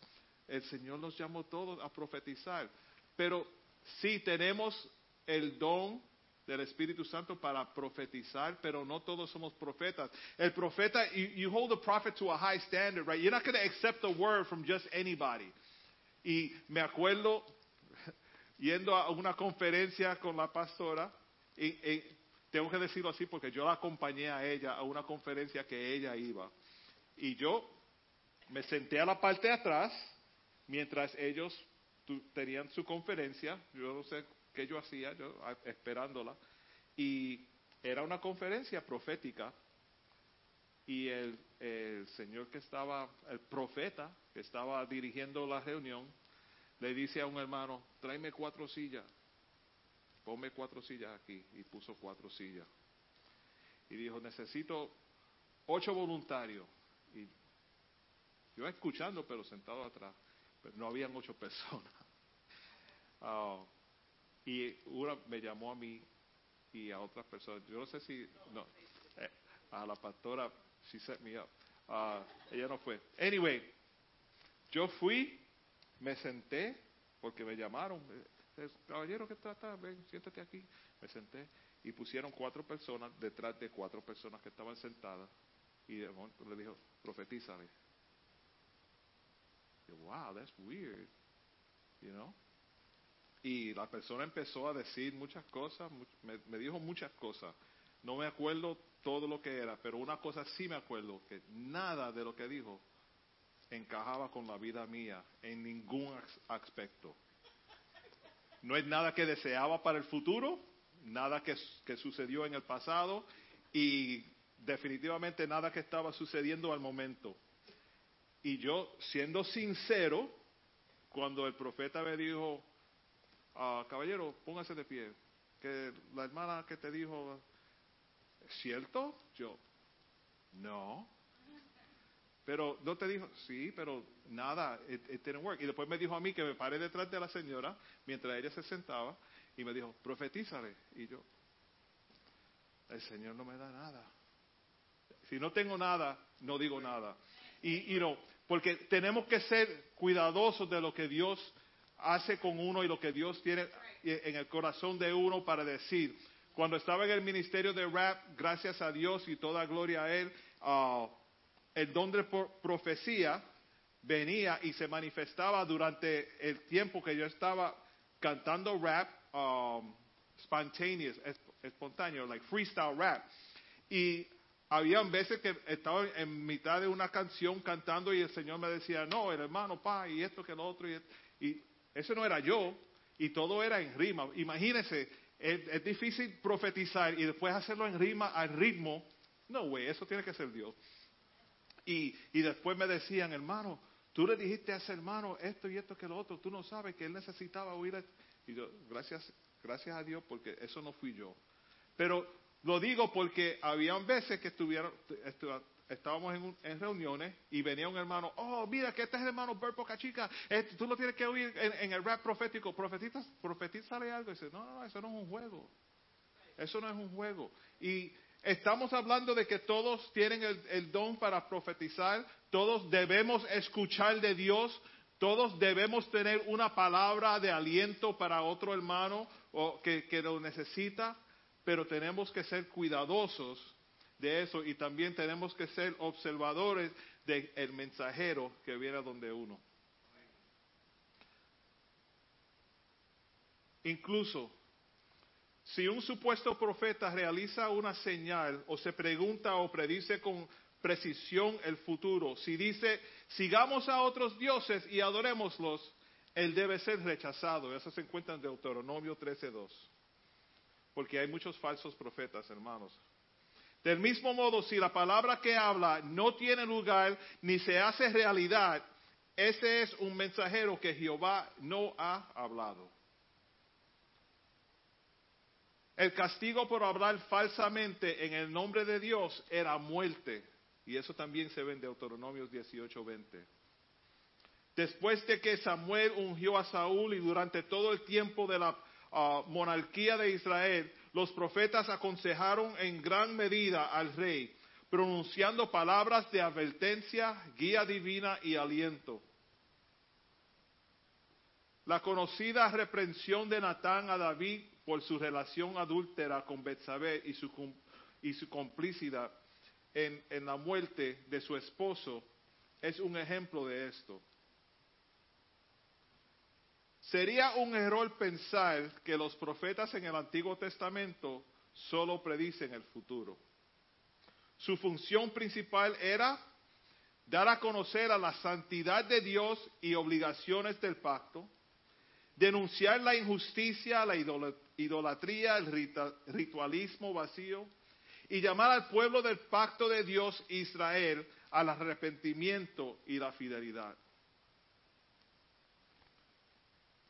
el Señor nos llamó todos a profetizar. Pero sí tenemos el don del Espíritu Santo para profetizar, pero no todos somos profetas. El profeta, you, you hold the prophet to a high standard, right? You're not going to accept a word from just anybody. Y me acuerdo yendo a una conferencia con la pastora, y, y tengo que decirlo así porque yo la acompañé a ella a una conferencia que ella iba. Y yo me senté a la parte de atrás mientras ellos tu- tenían su conferencia. Yo no sé qué yo hacía, yo a- esperándola. Y era una conferencia profética. Y el, el señor que estaba, el profeta que estaba dirigiendo la reunión, le dice a un hermano, tráeme cuatro sillas, ponme cuatro sillas aquí, y puso cuatro sillas. Y dijo, necesito ocho voluntarios. Y yo escuchando, pero sentado atrás, pero no habían ocho personas. Ah, y una me llamó a mí y a otras personas. Yo no sé si, no, eh, a la pastora, she set me up. Ah, ella no fue. Anyway, yo fui, me senté, porque me llamaron. eh, Caballero, ¿qué trata? Ven, siéntate aquí. Me senté y pusieron cuatro personas detrás de cuatro personas que estaban sentadas. Y de le dijo, profetízale. Yo, wow, that's weird. You know? Y la persona empezó a decir muchas cosas, me, me dijo muchas cosas. No me acuerdo todo lo que era, pero una cosa sí me acuerdo, que nada de lo que dijo encajaba con la vida mía en ningún as- aspecto. No es nada que deseaba para el futuro, nada que, que sucedió en el pasado y definitivamente nada que estaba sucediendo al momento. Y yo, siendo sincero, cuando el profeta me dijo, ah, caballero, póngase de pie, que la hermana que te dijo, ¿es cierto? Yo, no. Pero no te dijo, sí, pero nada, it, it didn't work. Y después me dijo a mí que me paré detrás de la señora mientras ella se sentaba y me dijo, profetízale. Y yo, el Señor no me da nada. Si no tengo nada, no digo nada. Y, y no, porque tenemos que ser cuidadosos de lo que Dios hace con uno y lo que Dios tiene en el corazón de uno para decir. Cuando estaba en el ministerio de rap, gracias a Dios y toda gloria a Él, ah, el don de pro- profecía venía y se manifestaba durante el tiempo que yo estaba cantando rap um, spontaneous, es- espontáneo, like freestyle rap. Y habían veces que estaba en mitad de una canción cantando y el Señor me decía, no, el hermano, pa, y esto que lo otro. Y, y eso no era yo, y todo era en rima. Imagínense, es, es difícil profetizar y después hacerlo en rima al ritmo. No, güey, eso tiene que ser Dios. Y, y después me decían, hermano, tú le dijiste a ese hermano esto y esto que lo otro, tú no sabes que él necesitaba oír. esto". Y yo, gracias, gracias a Dios, porque eso no fui yo. Pero lo digo porque habían veces que estuvieron, estu- estábamos en, un- en reuniones y venía un hermano, oh, mira, que este es hermano Bert Cachica, este, tú lo tienes que oír en, el rap profético, profetiza, profetízale algo. Y dice, no, no, eso no es un juego. Eso no es un juego. Y estamos hablando de que todos tienen el, don para profetizar, todos debemos escuchar de Dios, todos debemos tener una palabra de aliento para otro hermano que lo necesita, pero tenemos que ser cuidadosos de eso y también tenemos que ser observadores del mensajero que viene a donde uno. Incluso si un supuesto profeta realiza una señal o se pregunta o predice con precisión el futuro, si dice, sigamos a otros dioses y adorémoslos, él debe ser rechazado. Eso se encuentra en Deuteronomio 13.2. Porque hay muchos falsos profetas, hermanos. Del mismo modo, si la palabra que habla no tiene lugar ni se hace realidad, ese es un mensajero que Jehová no ha hablado. El castigo por hablar falsamente en el nombre de Dios era muerte. Y eso también se ve en Deuteronomios 18:20. Después de que Samuel ungió a Saúl y durante todo el tiempo de la ah, monarquía de Israel, los profetas aconsejaron en gran medida al rey, pronunciando palabras de advertencia, guía divina y aliento. La conocida reprensión de Natán a David por su relación adúltera con Betsabé y su, y su complicidad en, en la muerte de su esposo es un ejemplo de esto. Sería un error pensar que los profetas en el Antiguo Testamento solo predicen el futuro. Su función principal era dar a conocer a la santidad de Dios y obligaciones del pacto, denunciar la injusticia, la idola- idolatría, el ritualismo vacío y llamar al pueblo del pacto de Dios Israel al arrepentimiento y la fidelidad.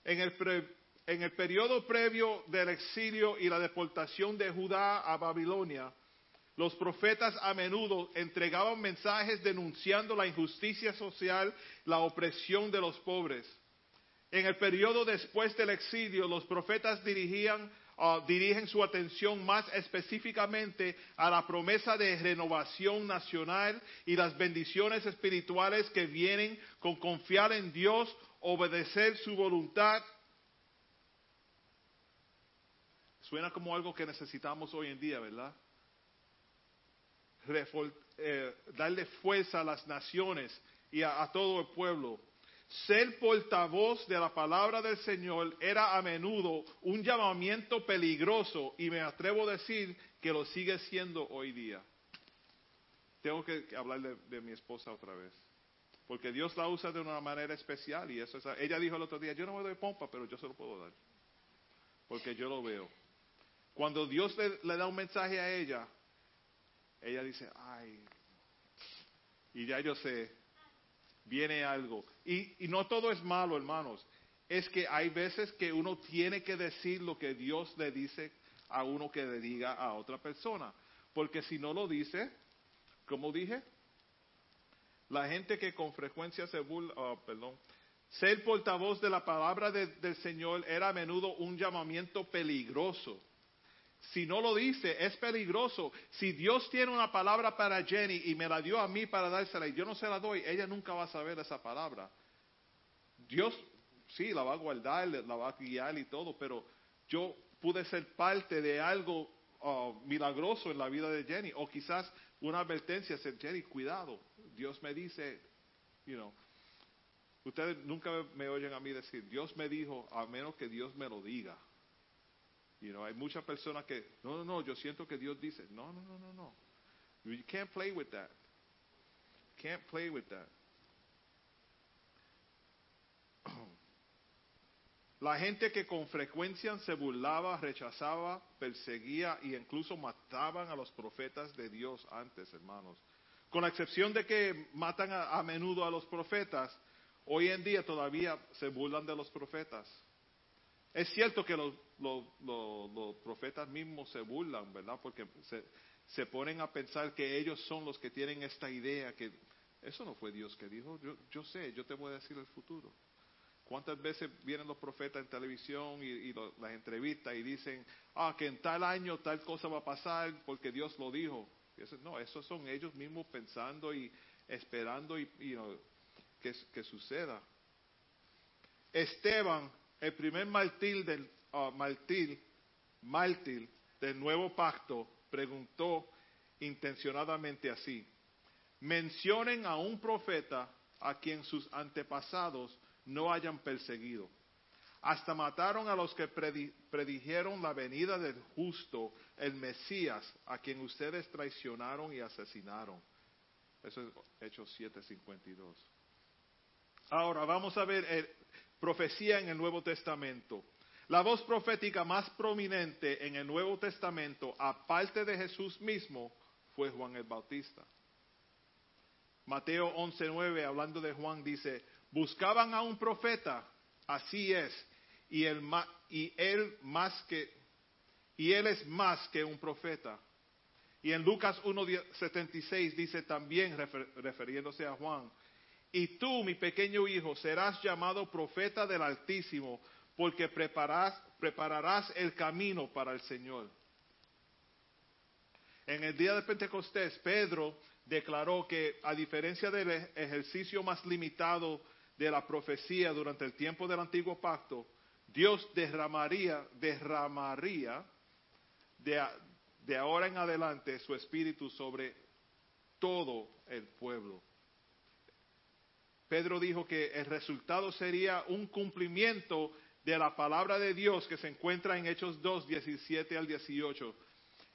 En el, pre- en el periodo previo del exilio y la deportación de Judá a Babilonia, los profetas a menudo entregaban mensajes denunciando la injusticia social, la opresión de los pobres. En el periodo después del exilio, los profetas dirigían, ah, dirigen su atención más específicamente a la promesa de renovación nacional y las bendiciones espirituales que vienen con confiar en Dios, obedecer su voluntad. Suena como algo que necesitamos hoy en día, ¿verdad? Refor- eh, darle fuerza a las naciones y a todo el pueblo. Ser portavoz de la palabra del Señor era a menudo un llamamiento peligroso y me atrevo a decir que lo sigue siendo hoy día. Tengo que hablar de, mi esposa otra vez. Porque Dios la usa de una manera especial y eso es, ella dijo el otro día, yo no me doy pompa, pero yo se lo puedo dar. Porque yo lo veo. Cuando Dios le da un mensaje a ella, ella dice, ay, y ya yo sé, viene algo. Y, y no todo es malo, hermanos. Es que hay veces que uno tiene que decir lo que Dios le dice a uno que le diga a otra persona. Porque si no lo dice, como dije, la gente que con frecuencia se burla, oh, perdón, ser portavoz de la palabra de- del Señor era a menudo un llamamiento peligroso. Si no lo dice, es peligroso. Si Dios tiene una palabra para Jenny y me la dio a mí para dársela y yo no se la doy, ella nunca va a saber esa palabra. Dios sí la va a guardar, la va a guiar y todo, pero yo pude ser parte de algo uh, milagroso en la vida de Jenny. O quizás una advertencia, ser Jenny, cuidado. Dios me dice, you know, ustedes nunca me oyen a mí decir, Dios me dijo, a menos que Dios me lo diga. You know, hay muchas personas que, no, no, no, yo siento que Dios dice, no, no, no, no, no. You can't play with that. Can't play with that. La gente que con frecuencia se burlaba, rechazaba, perseguía e incluso mataban a los profetas de Dios antes, hermanos. Con la excepción de que matan a, a menudo a los profetas, hoy en día todavía se burlan de los profetas. Es cierto que los, los, los- profetas mismos se burlan, ¿verdad? Porque se, se ponen a pensar que ellos son los que tienen esta idea, que eso no fue Dios que dijo, yo, yo sé, yo te voy a decir el futuro. ¿Cuántas veces vienen los profetas en televisión y, y lo- las entrevistas y dicen, ah, que en tal año tal cosa va a pasar porque Dios lo dijo? No, esos son ellos mismos pensando y esperando y, no, que, que suceda. Esteban, el primer mártir del, ah, mártir, mártir del nuevo pacto, preguntó intencionadamente así, mencionen a un profeta a quien sus antepasados no hayan perseguido. Hasta mataron a los que predi- predijeron la venida del justo, el Mesías, a quien ustedes traicionaron y asesinaron. Eso es Hechos 7:52. Ahora vamos a ver eh, profecía en el Nuevo Testamento. La voz profética más prominente en el Nuevo Testamento, aparte de Jesús mismo, fue Juan el Bautista. Mateo 11:9, hablando de Juan, dice, Buscaban a un profeta, así es, y y él más que y él es más que un profeta. Y en Lucas 1:76 dice también refiriéndose a Juan, y tú, mi pequeño hijo, serás llamado profeta del Altísimo, porque prepararás el camino para el Señor. En el día de Pentecostés, Pedro declaró que a diferencia del ej- ejercicio más limitado de la profecía durante el tiempo del antiguo pacto, Dios derramaría, derramaría de, de ahora en adelante su espíritu sobre todo el pueblo. Pedro dijo que el resultado sería un cumplimiento de la palabra de Dios que se encuentra en Hechos 2, 17 al 18.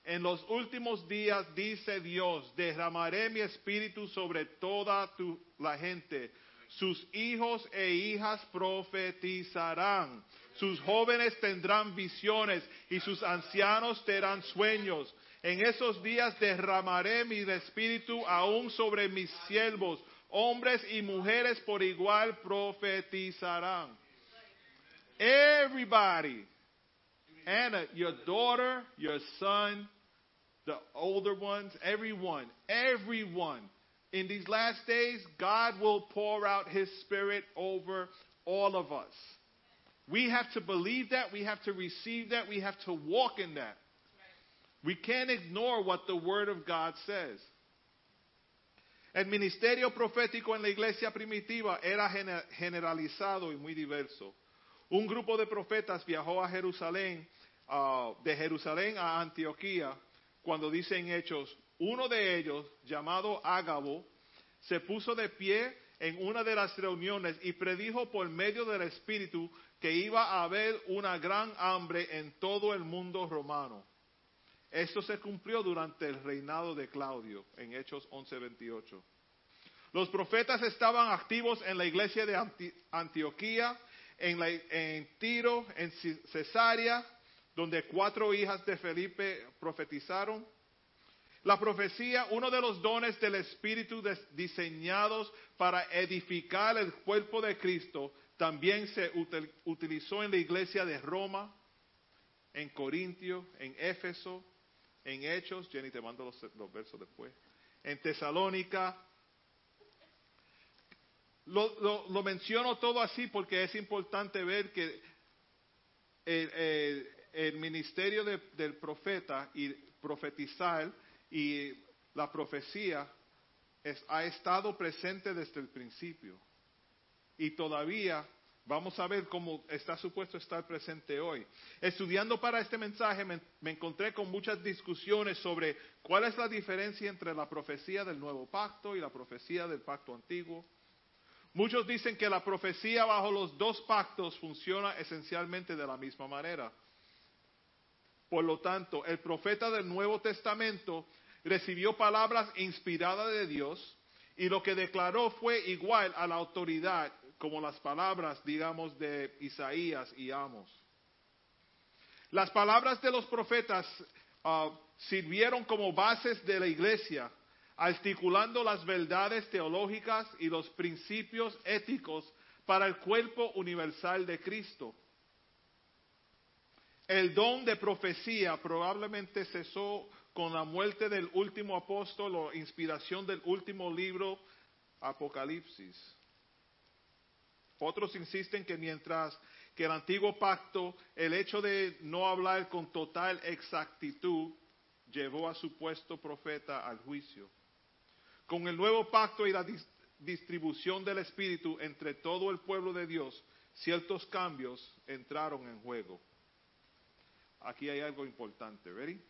En los últimos días, dice Dios, derramaré mi espíritu sobre toda la gente. Sus hijos e hijas profetizarán. Sus jóvenes tendrán visiones y sus ancianos tendrán sueños. En esos días derramaré mi espíritu aún sobre mis siervos. Hombres y mujeres por igual profetizarán. Everybody Anna, uh, your daughter, your son, the older ones, everyone, everyone. In these last days, God will pour out His Spirit over all of us. We have to believe that. We have to receive that. We have to walk in that. We can't ignore what the Word of God says. El ministerio profético en la iglesia primitiva era gene- generalizado y muy diverso. Un grupo de profetas viajó a Jerusalén, ah, de Jerusalén a Antioquía, cuando dicen hechos, uno de ellos, llamado Ágabo, se puso de pie en una de las reuniones y predijo por medio del Espíritu que iba a haber una gran hambre en todo el mundo romano. Esto se cumplió durante el reinado de Claudio, en Hechos 11:28. Los profetas estaban activos en la iglesia de Anti- Antioquía, en, la- Tiro, en Cesarea, donde cuatro hijas de Felipe profetizaron. La profecía, uno de los dones del Espíritu diseñados para edificar el cuerpo de Cristo, también se util- utilizó en la iglesia de Roma, en Corintio, en Éfeso, en Hechos, Jenny te mando los, versos después, en Tesalónica. Lo, lo- menciono todo así porque es importante ver que el, el- el ministerio de- del profeta y profetizar y la profecía es- ha estado presente desde el principio. Y todavía vamos a ver cómo está supuesto estar presente hoy. Estudiando para este mensaje me, encontré con muchas discusiones sobre cuál es la diferencia entre la profecía del nuevo pacto y la profecía del pacto antiguo. Muchos dicen que la profecía bajo los dos pactos funciona esencialmente de la misma manera. Por lo tanto, el profeta del Nuevo Testamento recibió palabras inspiradas de Dios y lo que declaró fue igual a la autoridad como las palabras, digamos, de Isaías y Amos. Las palabras de los profetas ah, sirvieron como bases de la iglesia, articulando las verdades teológicas y los principios éticos para el cuerpo universal de Cristo. El don de profecía probablemente cesó con la muerte del último apóstol o inspiración del último libro, Apocalipsis. Otros insisten que mientras que el antiguo pacto, el hecho de no hablar con total exactitud llevó a su puesto profeta al juicio. Con el nuevo pacto y la dis- distribución del Espíritu entre todo el pueblo de Dios, ciertos cambios entraron en juego. Aquí hay algo importante, ¿ready?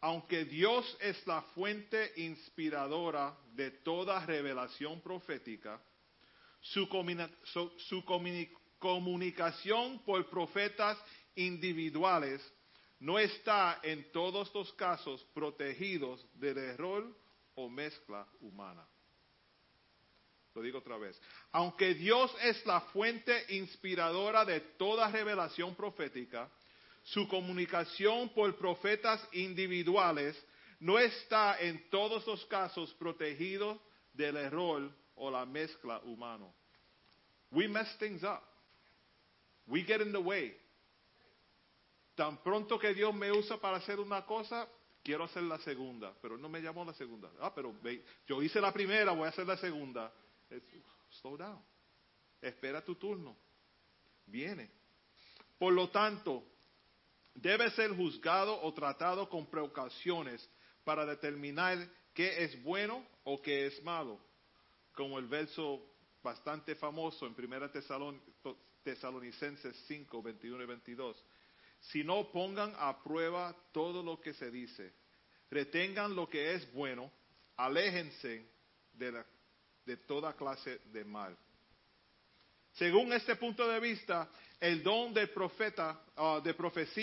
Aunque Dios es la fuente inspiradora de toda revelación profética, su, su- su comuni- comunicación por profetas individuales no está en todos los casos protegidos del error o mezcla humana. Lo digo otra vez. Aunque Dios es la fuente inspiradora de toda revelación profética, su comunicación por profetas individuales no está en todos los casos protegido del error o la mezcla humano. We mess things up. We get in the way. Tan pronto que Dios me usa para hacer una cosa, quiero hacer la segunda, pero no me llamó la segunda. Ah, pero ve, yo hice la primera, voy a hacer la segunda. Slow down. Espera tu turno. Viene. Por lo tanto, debe ser juzgado o tratado con precauciones para determinar qué es bueno o qué es malo, como el verso bastante famoso en 1 Tesalon- Tesalonicenses 5, 21 y 22. Si no pongan a prueba todo lo que se dice, retengan lo que es bueno, aléjense de, de toda clase de mal. Según este punto de vista, el don del profeta, ah, de profecía,